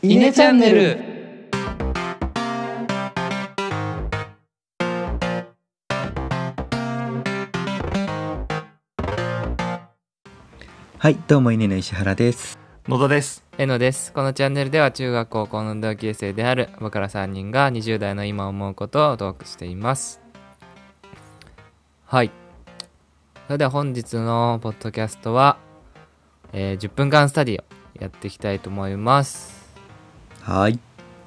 イネチャンネル。はいどうも稲の石原です。野田です。えのです。このチャンネルでは中学高校の同級生である僕ら3人が20代の今思うことをトークしています。はい。それでは本日のポッドキャストは、えー10分間スタディをやっていきたいと思いますはい。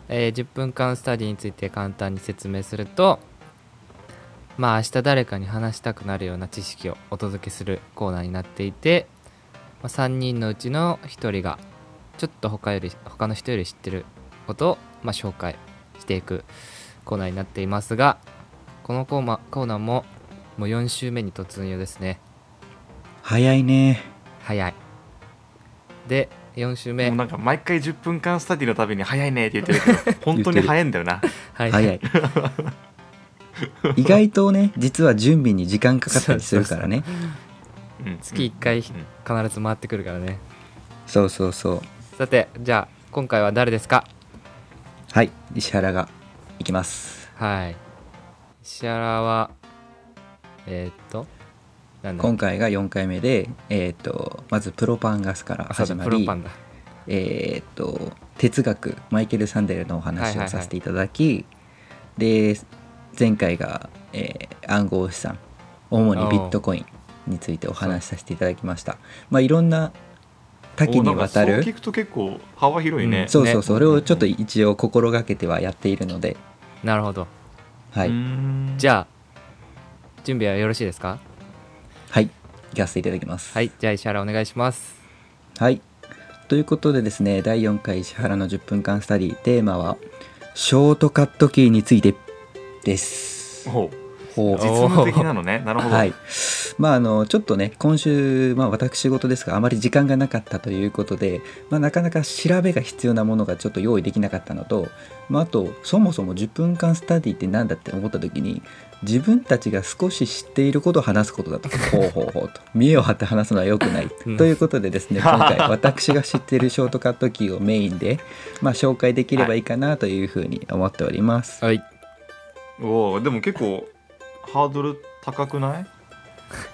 えー10分間スタディについて簡単に説明するとまあ明日誰かに話したくなるような知識をお届けするコーナーになっていて、まあ、3人のうちの1人がちょっと他より他の人より知ってることを、まあ、紹介していくコーナーになっていますがこのコーマコーナーももう4週目に突入ですね。早いね。早い。で4週目。もうなんか毎回10分間スタディのたびに早いねって言ってるけど 本当に早いんだよな。はい早い。意外とね実は準備に時間かかったりするからね。うん月1回うん必ず回ってくるからね。そうそうそう。さてじゃあ今回は誰ですか？はい石原がいきます。はい。石原はえー、っと今回が4回目でえっ、とまずプロパンガスから始まりえっ、と哲学マイケル・サンデルのお話はいはいはい。をさせていただき、で前回が、えー暗号資産主にビットコインについてお話しさせていただきました。まあいろんな多岐にわたる聞くと結構幅広いね、うんそうそうね。それをちょっと一応心がけてはやっているので、なるほど。はい、じゃゃあ準備はよろしいですか？はい、行かせていただきます。はいじゃあ石原お願いしますはい。ということでですね、第4回石原の10分間スタディ、テーマは、ショートカットキーについてです。ほうほう実務的なのね なるほど、はい。まあ、あの、ちょっとね、今週、まあ、私事ですが、あまり時間がなかったということで、まあ、なかなか調べが必要なものがちょっと用意できなかったのと、まあ、あと、そもそも10分間スタディって何だって思った時に、自分たちが少し知っていることを話すことだと、ほうほうほうと、見栄を張って話すのは良くない。うんということでですね、今回、私が知っているショートカットキーをメインで、まあ、紹介できればいいかなというふうに思っております。はい。おおでも結構ハードル高くない？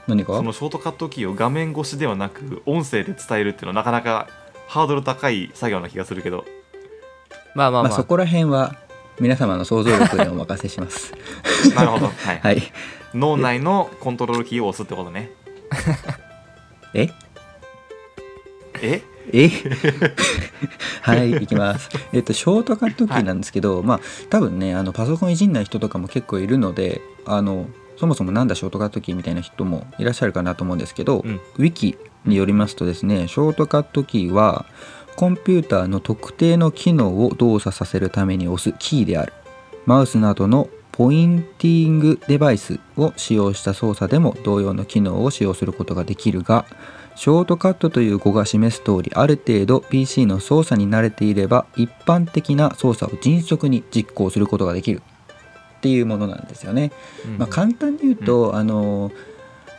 何か？そのショートカットキーを画面越しではなく音声で伝えるっていうのはなかなかハードル高い作業な気がするけど。まあまあまあ、まあ、そこら辺は皆様の想像力にお任せします。なるほど、はい。はい。脳内のコントロールキーを押すってことね。え？え？え？はい行きます。えっとショートカットキーなんですけど、まあ多分ねあのパソコンいじんない人とかも結構いるのであのそもそもなんだショートカットキーみたいな人もいらっしゃるかなと思うんですけど、うん。ウィキによりますとですねショートカットキーはコンピューターの特定の機能を動作させるために押すキーである。マウスなどのポインティングデバイスを使用した操作でも同様の機能を使用することができるがショートカットという語が示す通りある程度 PC の操作に慣れていれば一般的な操作を迅速に実行することができる。っていうものなんですよね。うん。まあ、簡単に言うと、あの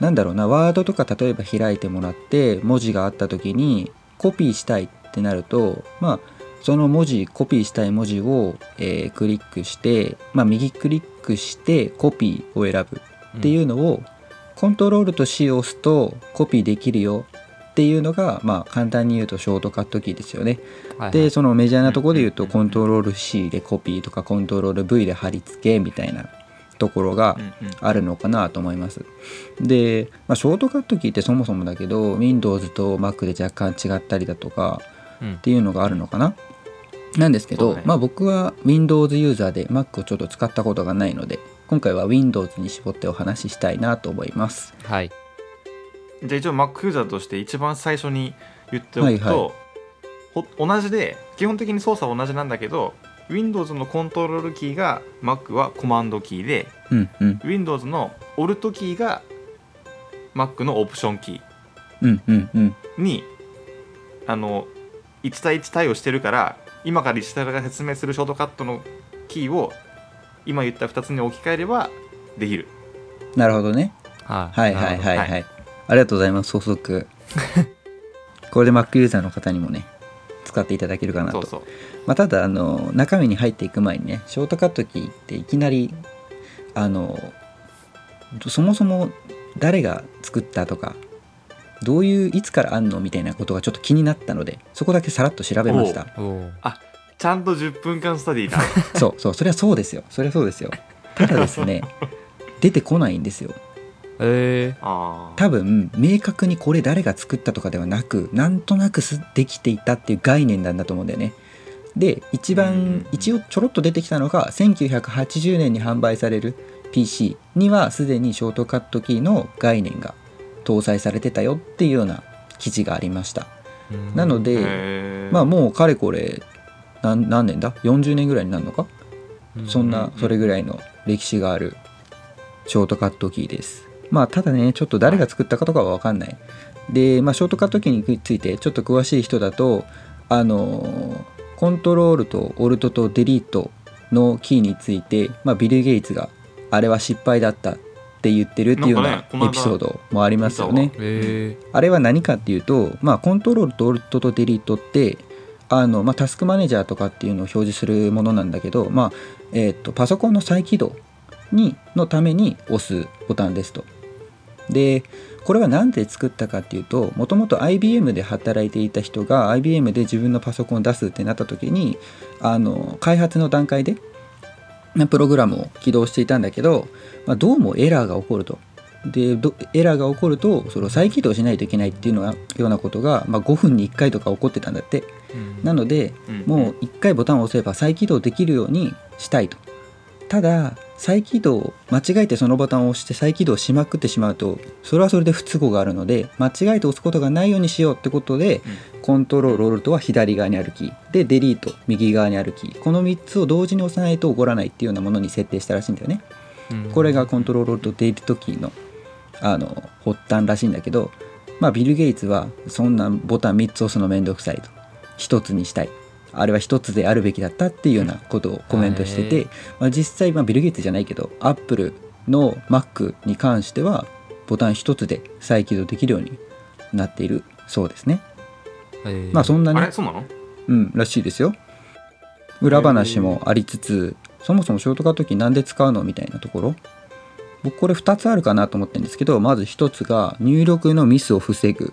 なんだろうなワードとか例えば開いてもらって文字があった時にコピーしたいってなるとまあその文字コピーしたい文字を、えークリックして、まあ、右クリックしてコピーを選ぶっていうのを、コントロールと C を押すとコピーできるよっていうのが、まあ、簡単に言うとショートカットキーですよね。はいはいでそのメジャーなところで言うとうんコントロール C でコピーとかコントロール V で貼り付けみたいなところがうんうんあるのかなと思います。で、まあ、ショートカットキーってそもそもだけど Windows と Mac で若干違ったりだとかうんっていうのがあるのかな。なんですけど、まあ僕は Windows ユーザーで Mac をちょっと使ったことがないので今回は Windows に絞ってお話ししたいなと思います。はい。じゃあ一応 Mac ユーザーとして一番最初に言っておくと、はいはい。ほ同じで基本的に操作は同じなんだけど Windows のコントロールキーが Mac はコマンドキーでうんうん。Windows の Alt キーが Mac のオプションキうんうんうん。ーにあの1対1対応してるから今から石原が説明するショートカットのキーを今言った2つに置き換えればできるなるほどね。はいはいはいはいはい。ありがとうございます、補足。これで Mac ユーザーの方にもね、使っていただけるかなとそうそうまあ、ただあの中身に入っていく前にねショートカットキーっていきなりあのそもそも誰が作ったとかどういういつからあんの？みたいなことがちょっと気になったのでそこだけさらっと調べました。おおちゃんと10分間スタディだ。そうそうそれはそうですよ。それはそうですよ。ただですね出てこないんですよ。えあー。多分明確にこれ誰が作ったとかではなくなんとなくすできていたっていう概念なんだと思うんだよね。で一番ん一応ちょろっと出てきたのが1980年に販売される PC にはすでにショートカットキーの概念が搭載されてたよっていうような記事がありました。ーなのでまあもうかれこれ何何年だ？40年ぐらいになるのか？そんなそれぐらいの歴史があるショートカットキーです。まあただねちょっと誰が作ったかとかは分かんない。で、まあ、ショートカットキーについてちょっと詳しい人だとあのコントロールとオルトとデリートのキーについて、まあ、ビル・ゲイツがあれは失敗だったって言ってるっていうようなエピソードもありますよね。えあれは何かっていうと、まあ、コントロールとオルトとデリートってあの、まあ、タスクマネージャーとかっていうのを表示するものなんだけど、まあえー、とパソコンの再起動にのために押すボタンですと。でこれは何で作ったかっていうともともと IBM で働いていた人が IBM で自分のパソコンを出すってなった時にあの開発の段階でまあプログラムを起動していたんだけど、まあ、どうもエラーが起こると。でどエラーが起こるとそれを再起動しないといけないっていうのがようなことが、まあ、5分に1回とか起こってたんだって。ーなのでうん。もう1回ボタンを押せば再起動できるようにしたいと。ただ再起動間違えてそのボタンを押して再起動しまくってしまうとそれはそれで不都合があるので間違えて押すことがないようにしようってことで、 Control Alt は左側にあるキーで Delete 右側にあるキーこの3つを同時に押さないと起こらないっていうようなものに設定したらしいんだよね。うん。これが Control Alt Delete キーのあの発端らしいんだけど、まあ、ビル・ゲイツはそんなボタン3つ押すのめんどくさいと。1つにしたいあれは1つであるべきだったっていうようなことをコメントしてへて、まあ、実際、まあ、ビル・ゲイツじゃないけどアップルの Mac に関してはボタン1つで再起動できるようになっているそうですね。えーまあそんなねあれ？そうなの？うん、らしいですよ。裏話もありつつ、そもそもショートカットキーなんで使うのみたいなところ。僕これ2つあるかなと思ってるんですけど、まず1つが入力のミスを防ぐ。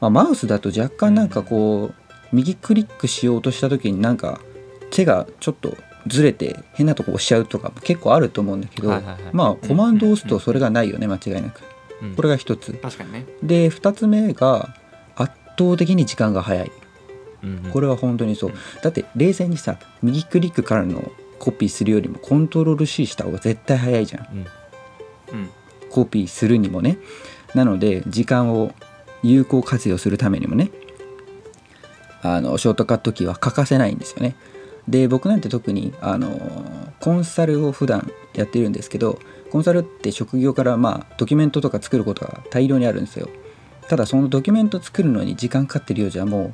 まあ、マウスだと若干なんかこう、右クリックしようとした時になんか手がちょっとずれて変なとこ押しちゃうとか結構あると思うんだけど、はいはいはい。まあコマンドを押すとそれがないよね、間違いなく。うん。これが1つ。確かにね。で、2つ目が圧倒的に時間が早い。うんうん。これは本当にそう。うん。だって冷静にさ右クリックからのコピーするよりもコントロール C した方が絶対早いじゃん。うん。うん。コピーするにもね。なので時間を有効活用するためにもねあのショートカットキーは欠かせないんですよね。で僕なんて特にあのコンサルを普段やってるんですけどコンサルって職業からまあドキュメントとか作ることが大量にあるんですよ。ただそのドキュメント作るのに時間かかってるようじゃも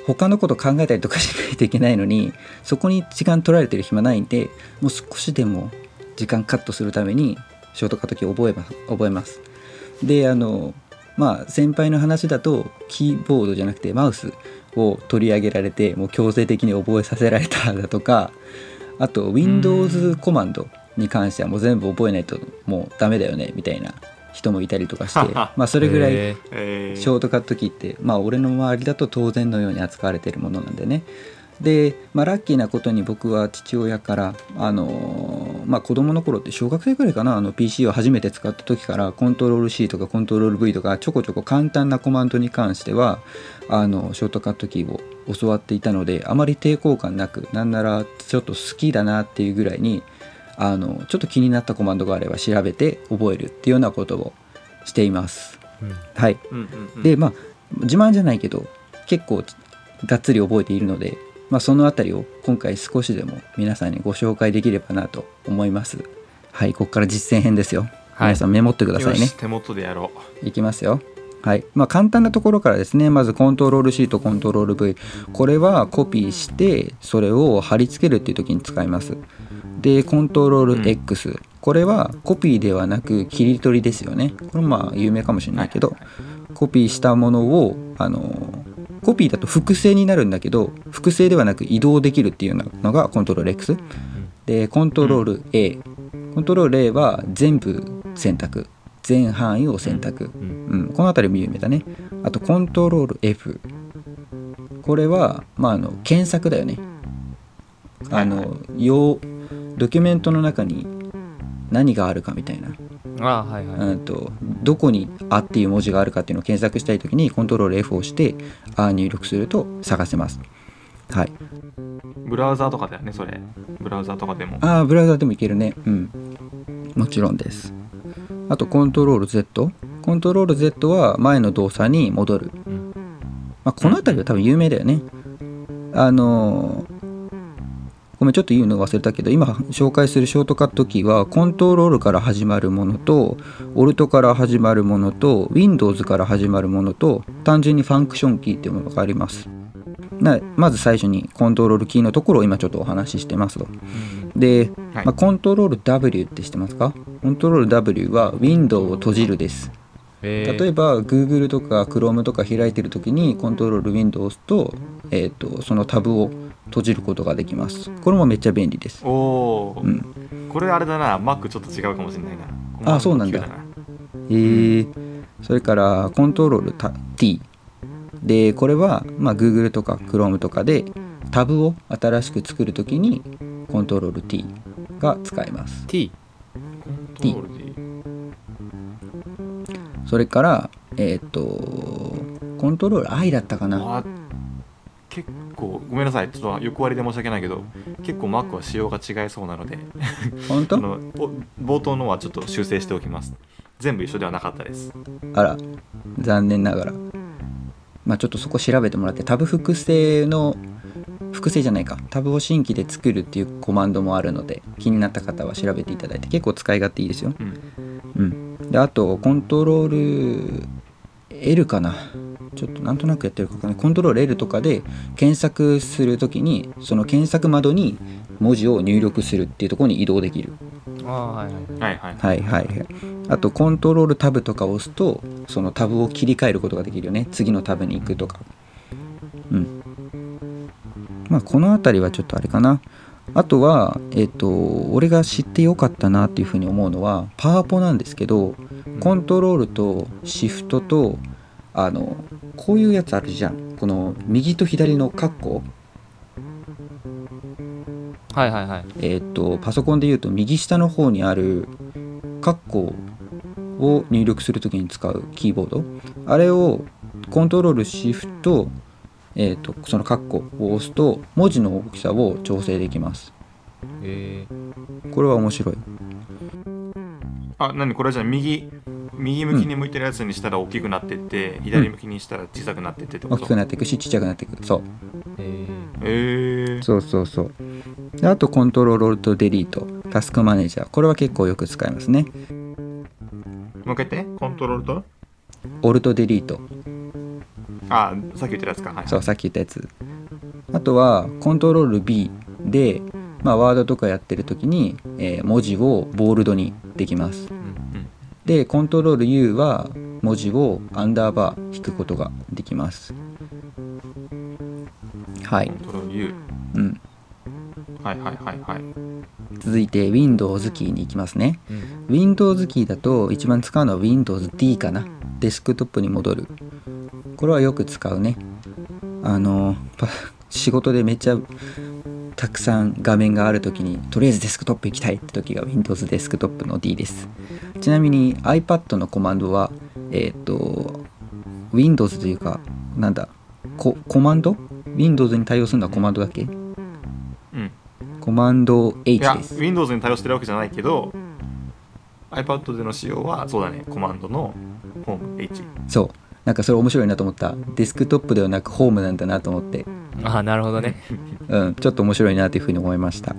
う他のこと考えたりとかしないといけないのにそこに時間取られてる暇ないんでもう少しでも時間カットするためにショートカットキーを覚えます覚えます。であのまあ先輩の話だとキーボードじゃなくてマウス。を取り上げられてもう強制的に覚えさせられただとかあと Windows コマンドに関してはもう全部覚えないともうダメだよねみたいな人もいたりとかしてまあそれぐらいショートカットキーってまあ俺の周りだと当然のように扱われているものなんでねで、まあ、ラッキーなことに僕は父親からあのーまあ子供の頃って小学生くらいかなあの PC を初めて使った時からコントロール C とかコントロール V とかちょこちょこ簡単なコマンドに関してはあのショートカットキーを教わっていたのであまり抵抗感なくなんならちょっと好きだなっていうぐらいにあのちょっと気になったコマンドがあれば調べて覚えるっていうようなことをしています。うん。はい。うんうんうん。でまあ自慢じゃないけど結構がっつり覚えているので、まあ、そのあたりを今回少しでも皆さんにご紹介できればなと思います。はいここから実践編ですよ、はい。皆さんメモってくださいね。手元でやろう。いきますよ。はい。まあ簡単なところからですね。まずコントロール C とコントロール V これはコピーしてそれを貼り付けるっていう時に使います。でコントロール X、これはコピーではなく切り取りですよね。これまあ有名かもしれないけど、コピーしたものをあのコピーだと複製になるんだけど複製ではなく移動できるっていうのがコントロール X でコントロール A コントロール A は全部選択。全範囲を選択、うん。うん、この辺りも有名だね。あとコントロール F これは、まあ、あの検索だよね。あの要ドキュメントの中に何があるかみたいな、ああはいはい、うん、とどこに「あ」っていう文字があるかっていうのを検索したい時にコントロール F を押して「あ」入力すると探せます。はい。ブラウザーとかだよねそれ。ブラウザーとかでも。ああブラウザでもいけるね。うん。もちろんです。あとコントロール Z コントロール Z は前の動作に戻る、うん。まあ、この辺りは多分有名だよね。あのーごめんちょっと言うの忘れたけど今紹介するショートカットキーはコントロールから始まるものとオルトから始まるものと Windows から始まるものと単純にファンクションキーっていうものがあります。なまず最初にコントロールキーのところを今ちょっとお話ししてますと。で、はい。まあ、コントロール W って知ってますか？コントロール W は Window を閉じるです。え例えば Google とか Chrome とか開いてる時にコントロール Windows と,、えー、とそのタブを閉じることができます。これもめっちゃ便利です。おお、うん。これあれだな。Mac ちょっと違うかもしれないな。あそうなんだ。えー、それからコントロールた T でこれは、まあ、Google とか Chrome とかでタブを新しく作るときにコントロール T が使えます。T コントロール D それからえっ、とコントロール I だったかな構ごめんなさい。ちょっと横割りで申し訳ないけど結構 Mac は仕様が違いそうなので。本当？あのお冒頭のはちょっと修正しておきます。全部一緒ではなかったです。あら。残念ながら。まあちょっとそこ調べてもらってタブ複製の複製じゃないか。タブを新規で作るっていうコマンドもあるので気になった方は調べていただいて結構使い勝手いいですよ。うん。うん。であとコントロール L かなちょっとなんとなくやってるかわかんないコントロール L とかで検索するときにその検索窓に文字を入力するっていうところに移動できる。ああはいはいはい。はいはい。あとコントロールタブとかを押すとそのタブを切り替えることができるよね。次のタブに行くとか。うん。まあこの辺りはちょっとあれかな。あとはえっ、と俺が知ってよかったなっていうふうに思うのはパワポなんですけどコントロールとシフトとあのこういうやつあるじゃん。この右と左のカッコはいはいはい。えーっとパソコンで言うと右下の方にあるカッコを入力するときに使うキーボード。あれをコントロールシフト、えーっとそのカッコを押すと文字の大きさを調整できます。えこれは面白い。あ何？これじゃあ右右向きに向いてるやつにしたら大きくなってって、左向きにしたら小さくなってってってこと？大きくなっていくしちっちゃくなっていく。そう。ー、ええー、そうそうそう。であとコントロールオルトデリート。タスクマネージャー。これは結構よく使いますね。もう一回言って。コントロールと？オルトデリート。あさっき言ってたやつか。はいそうさっき言ったやつ。あとはコントロール B で、まあ、ワードとかやってる時に、えー文字をボールドにできますでコントロール U は文字をアンダーバー引くことができます。はい。コン、トロール U うん、はいはいはいはい。続いて Windows キーに行きますね。うん。Windows キーだと一番使うのは Windows D かな。デスクトップに戻る。これはよく使うね。あのパ 仕事でめっちゃたくさん画面がある時にとりあえずデスクトップ行きたいって時が Windows デスクトップの D ですちなみに iPad のコマンドはえっ、と Windows というかなんだココマンド？Windows に対応するのはコマンドだっけ？うん。コマンドい H やです。Windows に対応してるわけじゃないけど iPad での使用はそうだねコマンドのホーム H そう。なんかそれ面白いなと思った。デスクトップではなくホームなんだなと思って。ああなるほどね。うん、ちょっと面白いなというふうに思いました。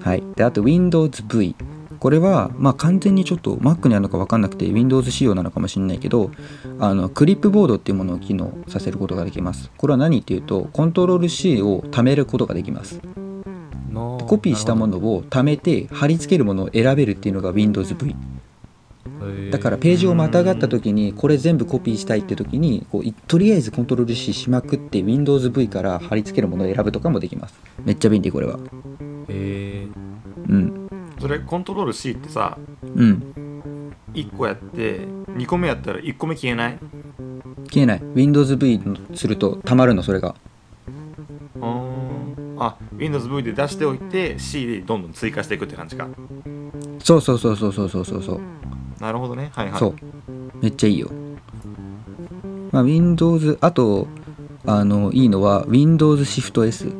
はい。で、あと Windows V。これは、まあ完全にちょっと Mac にあるのか分かんなくて Windows 仕様なのかもしれないけど、あの、クリップボードっていうものを機能させることができます。これは何っていうと、コントロール C を貯めることができます。のコピーしたもののを貯めて貼り付けるものを選べるっていうのが Windows V。だからページをまたがった時にこれ全部コピーしたいって時にこういとりあえずコントロール C しまくって WindowsV から貼り付けるものを選ぶとかもできますめっちゃ便利これはへえうんそれコントロール C ってさうん。1個やって2個目やったら1個目消えない？消えない。WindowsV するとたまるのそれが。あ WindowsV で出しておいて C でどんどん追加していくって感じか。そうそうそうそうそうそうそうそう。なるほどね。はいはい。そう。めっちゃいいよ、まあ、Windows あとあのいいのは Windows Shift S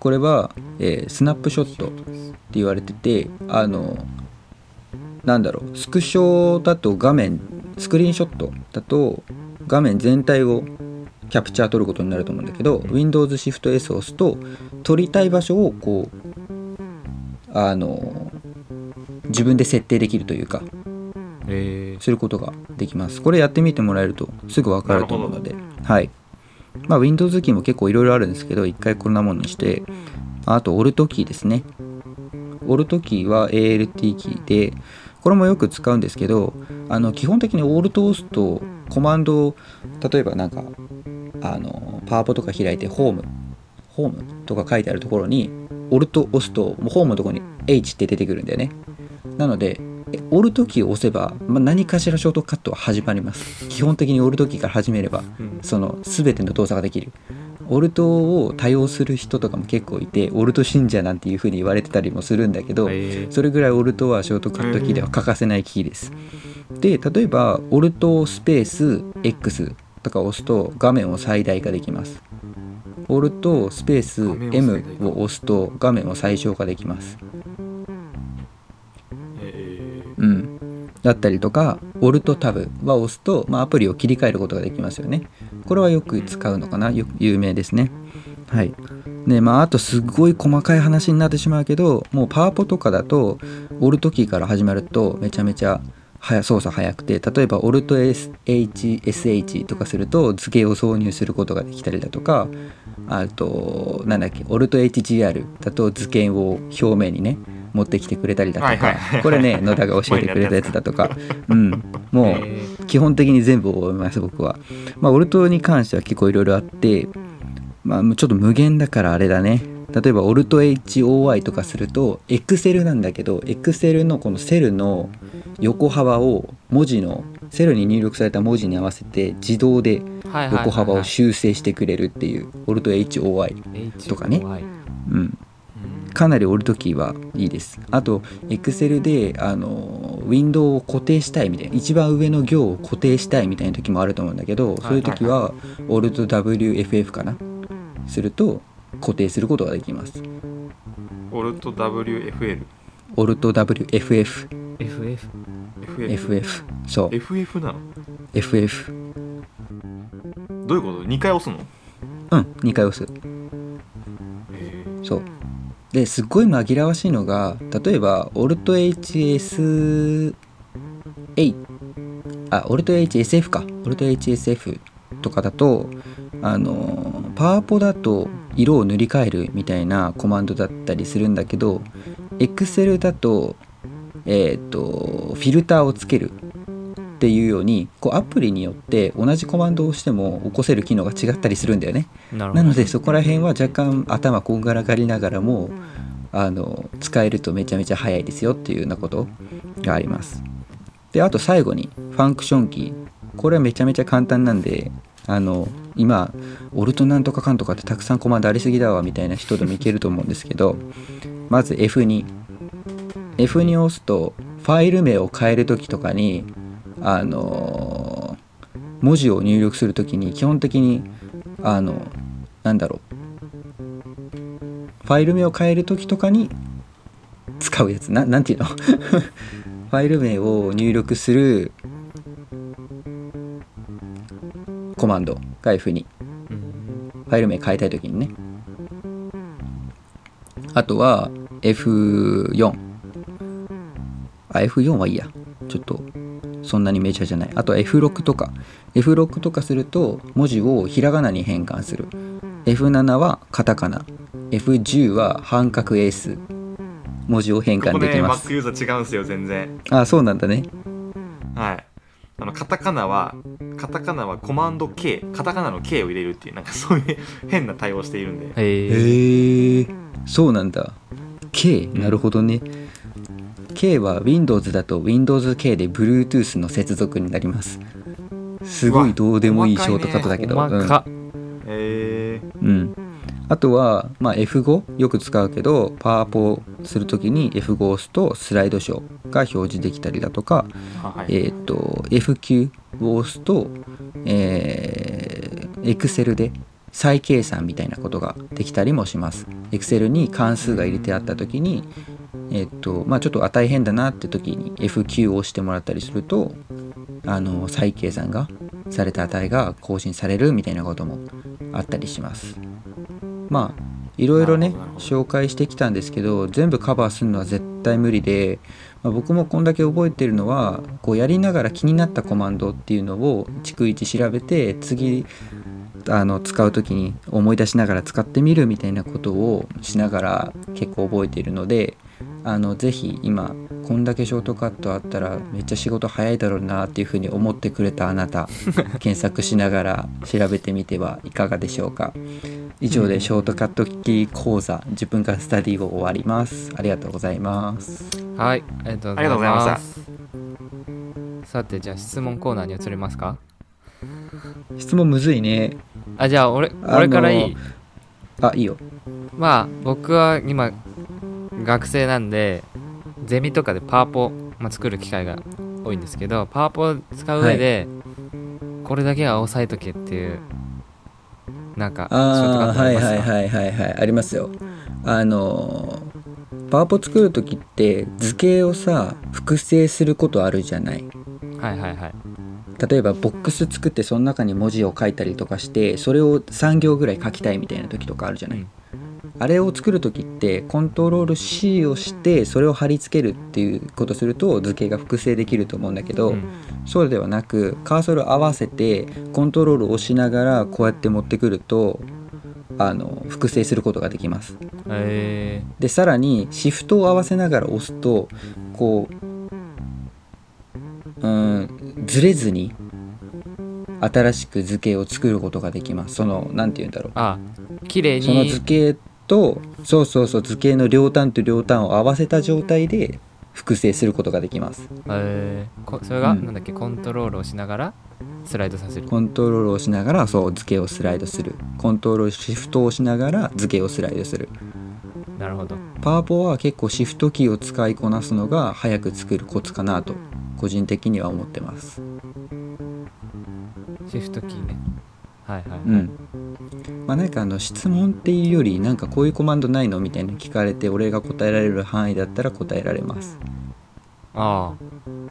これは、えースナップショット言われててあのなんだろうスクショだと画面スクリーンショットだと画面全体をキャプチャー取ることになると思うんだけど Windows Shift S を押すと撮りたい場所をこうあの自分で設定できるというかへえすることができます。これやってみてもらえるとすぐわかると思うので、はい。まあ Windows キーも結構いろいろあるんですけど、一回こんなものにして、あと Alt キーですね。Alt キーは ALT キーで、これもよく使うんですけど、あの基本的に Alt を押すとコマンドを例えばなんかあのパワポとか開いてホームホームとか書いてあるところに Alt を押すともうホームのところに H って出てくるんだよね。なので、えオルトキーを押せば、まあ、何かしらショートカットは始まります。基本的にオルトキーから始めれば、うんその全ての動作ができる。オルトを多用する人とかも結構いて、オルト信者なんていう風に言われてたりもするんだけど、それぐらいオルトはショートカットキーでは欠かせないキーです。で、例えば、オルトスペース X とかを押すと画面を最大化できます。オルトスペース M を押すと画面を最小化できます。えうん、だったりとか、オルトタブは押すと、まあ、アプリを切り替えることができますよね。これはよく使うのかな、よ有名ですね。はい。で、まあ、あとすごい細かい話になってしまうけど、もうパワポとかだと、オルトキーから始まると、めちゃめちゃ速操作速くて、例えば、オルト SHSH とかすると、図形を挿入することができたりだとか、あと、なんだっけ、オルト HGR だと図形を表面にね、持ってきてくれたりだとはいはいかはい、これね、野田が教えてくれたやつだとか、うん、もう、へ基本的に全部覚えます僕は。まあオルトに関しては結構いろいろあってまあちょっと無限だからあれだね。例えばオルト HOI とかすると Excel なんだけど Excel のこのセルの横幅を文字のセルに入力された文字に合わせて自動で横幅を修正してくれるっていうオルト HOI、H とかね。うん、うん。かなりオルトキーはいいです。あと Excel であのウィンドウを固定したいみたいな。一番上の行を固定したいみたいな時もあると思うんだけど、そういう時はオルト WFF かな。すると固定することができます。ー、オルト WFL オルト WFF FF FF FF そう。FF なの？FF どういうこと ?2 回押すの？うん2回押す。えそう。ですっごい紛らわしいのが例えば AltHS8 あ AltHSF か。AltHSF とかだとあのパワポだと色を塗り替えるみたいなコマンドだったりするんだけど Excel だとえっ、とフィルターをつけるっていうようにこうアプリによって同じコマンドを押しても起こせる機能が違ったりするんだよね。なのでそこら辺は若干頭こんがらがりながらもあの使えるとめちゃめちゃ早いですよっていうようなことがあります。であと最後にファンクションキーこれはめちゃめちゃ簡単なんであの今オルトなんとかかんとかってたくさんコマンドありすぎだわみたいな人でもいけると思うんですけどまず F2 F2 を押すとファイル名を変える時とかにあの文字を入力する時に基本的にあのなんだろう。ファイル名を変える時とかに使うやつ。ななんていうの？ファイル名を入力するコマンド。が F2 うん。ファイル名変えたい時にね。あとは F4 あ F4 はいいや。ちょっとそんなにメジャーじゃない。あとは F6 とか。F6 とかすると文字をひらがなに変換する。F7 はカタカナ。F10 は半角エース。文字を変ここね換できます。Mac ユーザー違うんですよ全然。あそうなんだね。はい。あのカタカナはカタカナはコマンド K カタカナの K を入れるっていうなんかそういう 変な対応をしているんで。へえへえそうなんだ。K なるほどね K は Windows だと WindowsK で Bluetooth の接続になります。すごいどうでもいいショートカットだけど、うん、うん。あとは、まあ、F5 よく使うけどパワポするときに F5 を押すとスライドショーが表示できたりだとか、あはい。えっ、と F9 を押すと、えー、Excel で再計算みたいなことができたりもします。Excel に関数が入れてあった時に、えっ、とまあ、ちょっと値変だなって時に F9 を押してもらったりするとあの再計算がされた値が更新されるみたいなこともあったりします。まあいろいろね紹介してきたんですけど全部カバーするのは絶対無理で、まあ、僕もこんだけ覚えてるのはこうやりながら気になったコマンドっていうのを逐一調べて次あの使う時に思い出しながら使ってみるみたいなことをしながら結構覚えているのであのぜひ今こんだけショートカットあったらめっちゃ仕事早いだろうなっていうふうに思ってくれたあなた 検索しながら調べてみてはいかがでしょうか。以上でショートカットキー講座10分間スタディを終わります。ありがとうございます。はいありがとうございます。ありがとうございまさてじゃあ質問コーナーに移りますか？質問むずいね。あじゃあ俺俺からいい？あいいよ。まあ僕は今学生なんでゼミとかでパワポ、まあ、作る機会が多いんですけどパワポを使う上で、これだけは押さえとけっていうなんかあはいはいはいはいはい。ありますよ。あのパワポ作る時って図形をさ複製することあるじゃない？はいはいはい。例えばボックス作ってその中に文字を書いたりとかしてそれを3行ぐらい書きたいみたいな時とかあるじゃない、うんあれを作る時ってコントロール C をしてそれを貼り付けるっていうことすると図形が複製できると思うんだけど、うん。そうではなくカーソル合わせてコントロールを押しながらこうやって持ってくるとあの複製することができます。えでさらにシフトを合わせながら押すとこううんずれずに新しく図形を作ることができます。その何て言うんだろう。ー、あ綺麗そのに図形とそうそうそう図形の両端と両端を合わせた状態で複製することができます。えそれが、うん。なんだっけコントロールをしながらスライドさせる。コントロールをしながらそう図形をスライドする。コントロールシフトをしながら図形をスライドする。なるほど。パワポは結構シフトキーを使いこなすのが早く作るコツかなと個人的には思ってます。シフトキーねはいはい、うん。まあなんかあの質問っていうよりなんかこういうコマンドないのみたいなの聞かれて俺が答えられる範囲だったら答えられます。あ。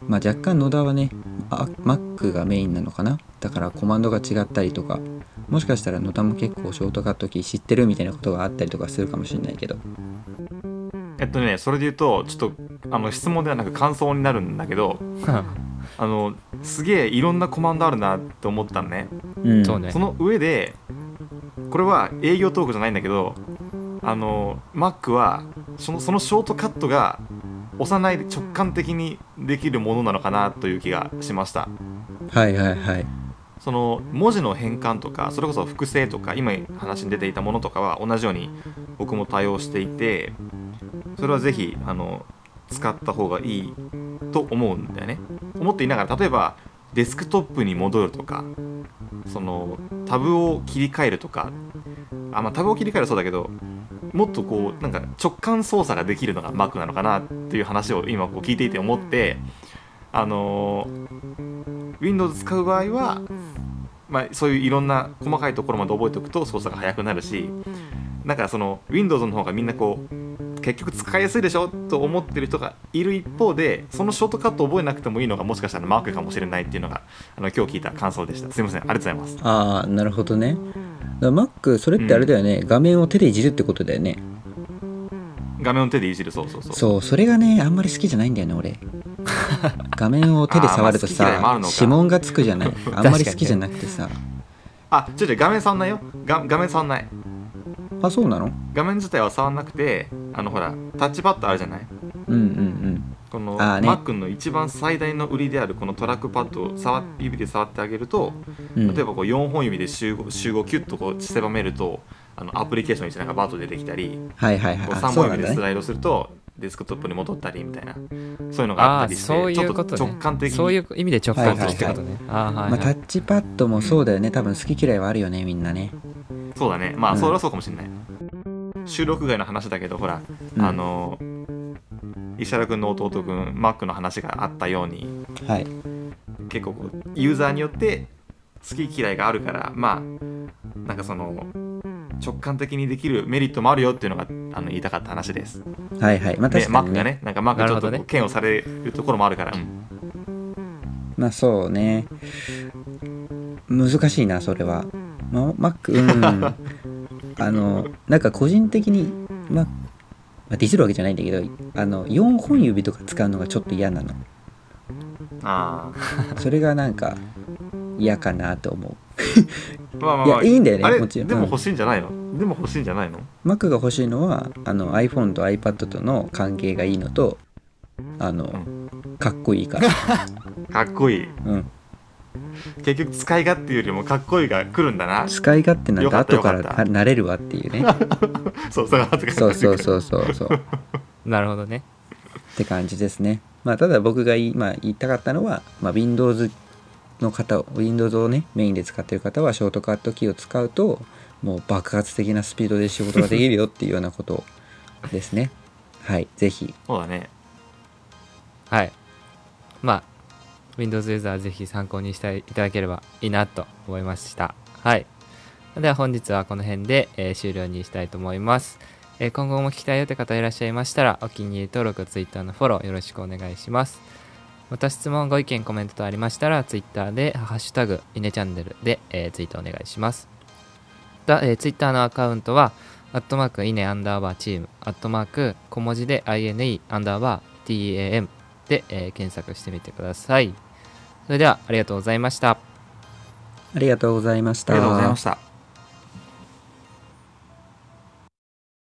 まあ若干野田はねあ Mac がメインなのかな？だからコマンドが違ったりとかもしかしたら野田も結構ショートカットキー知ってるみたいなことがあったりとかするかもしれないけど。えっとねそれで言うとちょっとあの質問ではなく感想になるんだけど ああのすげえいろんなコマンドあるなって思ったのね。うん。そうね。その上でこれは営業トークじゃないんだけどあの Mac はそのそのショートカットが押さないで直感的にできるものなのかなという気がしました。はいはいはい。その文字の変換とかそれこそ複製とか今話に出ていたものとかは同じように僕も対応していてそれはぜひあの使った方がいいと思うんだよね。思っていながら例えばデスクトップに戻るとかそのタブを切り替えるとかあまあタブを切り替えるそうだけどもっとこうなんか直感操作ができるのが Mac なのかなっていう話を今こう聞いていて思ってあのー Windows 使う場合はまあ、そういういろんな細かいところまで覚えておくと操作が速くなるしなんかその Windows の方がみんなこう結局使いやすいでしょ？と思ってる人がいる一方でそのショートカットを覚えなくてもいいのがもしかしたらマークかもしれないっていうのがあの今日聞いた感想でした。すいません。ありがとうございます。ああなるほどね。だから Mac それってあれだよね、画面を手でいじるってことだよね。画面を手でいじるそうそうそう。そうそれがねあんまり好きじゃないんだよね俺。画面を手で 触るとあーまあ指紋がつくじゃない。あんまり好きじゃなくてさ。あ違う違う画面触んないよ。が画面触んない。あそうなの？画面自体は触んなくてあのほらタッチパッドあるじゃない？うんうんこのあーね。Mac の一番最大の売りであるこのトラックパッドを触っ指で触ってあげると、うん。例えばこう4本指で集合集合キュッとこう狭めるとあのアプリケーションになんかバート出てきたりはいはいはい。こうあ3そうなんだね。本指でスライドするとデスクトップに戻ったりみたいな。そういうのがあああったりしてそういうことちょっねと直感的にそういう意味で直感的ってことね、ああはい、はい。まあ、タッチパッドもそうだよね。多分好き嫌いはあるよねみんなね。そうだね。まあうん。それはそうかもしれない、収録外の話だけどほら、うん。あの石原君の弟君マックの話があったようにはい。結構こうユーザーによって好き嫌いがあるからまあなんかその直感的にできるメリットもあるよっていうのがあの言いたかった話です。はいはい。まあね。マックがねなんかマックちょっと嫌悪されるところもあるから、うん。まあそうね。難しいなそれは、ま、マックうん あのなんか個人的にままあディスるわけじゃないんだけどあの4本指とか使うのがちょっと嫌なの。あ それがなんか嫌かなと思う。あまあまあ、いまあ、やいいんだよねもちろん。うんでも欲しいんじゃないの、でも欲しいんじゃないの？Mac が欲しいのはあの iPhone と iPad との関係がいいのとあの、かっこいいから、かっこいい。うん、結局使い勝手よりもかっこいいが来るんだな。使い勝手なんかった後からよかった慣れるわっていうね。そうそそう。そうそうそうそうなるほどね。って感じですね。まあ、ただ僕が今言いたかったのは、まあ、Windows の方 Windows をねメインで使ってる方はショートカットキーを使うともう爆発的なスピードで仕事ができるよっていうようなことですね。はい、ぜひ。そうだね。はい。まあ Windows ユーザーぜひ参考にしていただければいいなと思いました。はい。では本日はこの辺で、えー終了にしたいと思います、えー今後も聞きたいよって方いらっしゃいましたらお気に入り登録 Twitter のフォローよろしくお願いします。また質問ご意見コメントとありましたら Twitter で「ハッシュタグイネチャンネルで」えーツイートお願いします。だ、えー、Twitter のアカウントはアットマークイネアンダーバーチームアットマーク小文字で INE アンダーバー TAM で、えー検索してみてください。それではありがとうございました。ありがとうございました。ありがとうございました